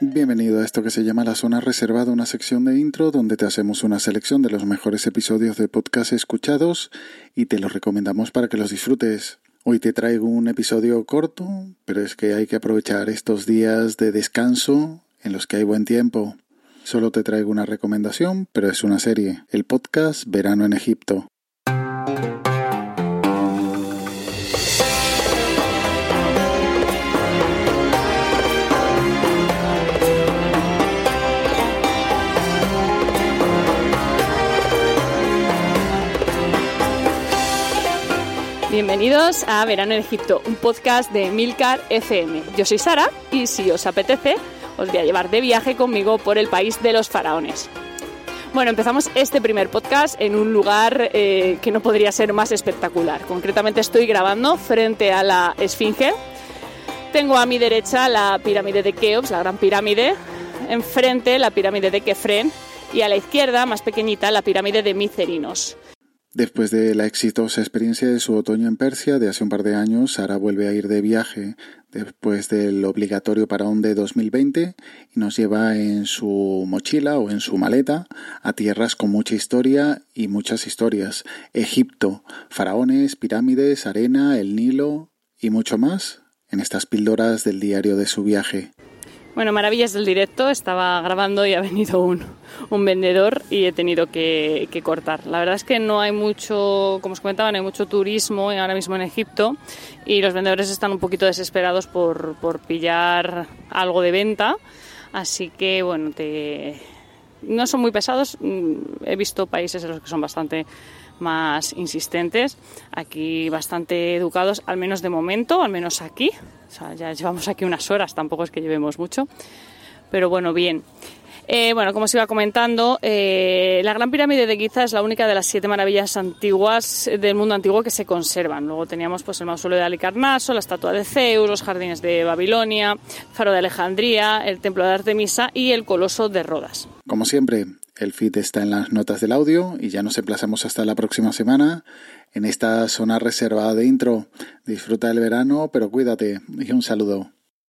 Bienvenido a esto que se llama La Zona Reservada, una sección de intro donde te hacemos una selección de los mejores episodios de podcast escuchados y te los recomendamos para que los disfrutes. Hoy te traigo un episodio corto, pero es que hay que aprovechar estos días de descanso en los que hay buen tiempo. Solo te traigo una recomendación, pero es una serie, el podcast Verano en Egipto. Bienvenidos a Verano en Egipto, un podcast de Milcar FM. Yo soy Sara y si os apetece, os voy a llevar de viaje conmigo por el país de los faraones. Bueno, empezamos este primer podcast en un lugar eh, que no podría ser más espectacular. Concretamente estoy grabando frente a la Esfinge. Tengo a mi derecha la pirámide de Keops, la gran pirámide. Enfrente la pirámide de Kefren y a la izquierda, más pequeñita, la pirámide de Micerinos. Después de la exitosa experiencia de su otoño en Persia de hace un par de años, Sara vuelve a ir de viaje después del obligatorio paraón de 2020 y nos lleva en su mochila o en su maleta a tierras con mucha historia y muchas historias. Egipto, faraones, pirámides, arena, el Nilo y mucho más en estas píldoras del diario de su viaje. Bueno, maravillas del directo. Estaba grabando y ha venido un, vendedor y he tenido que, cortar. La verdad es que no hay mucho, como os comentaba, no hay mucho turismo ahora mismo en Egipto y los vendedores están un poquito desesperados por, por pillar algo de venta. Así que, bueno, te... no son muy pesados. Mm, he visto países en los que son bastante más insistentes, aquí bastante educados, al menos de momento, al menos aquí. Ya llevamos aquí unas horas, tampoco es que llevemos mucho, pero bueno, bien. Eh, bueno, como os iba comentando, eh, la Gran Pirámide de Giza es la única de las siete maravillas antiguas del mundo antiguo que se conservan. Luego teníamos pues, el mausoleo de Alicarnaso, la estatua de Zeus, los jardines de Babilonia, el faro de Alejandría, el templo de Artemisa y el coloso de Rodas. Como siempre, el feed está en las notas del audio y ya nos emplazamos hasta la próxima semana en esta zona reservada de intro. Disfruta del verano, pero cuídate y un saludo.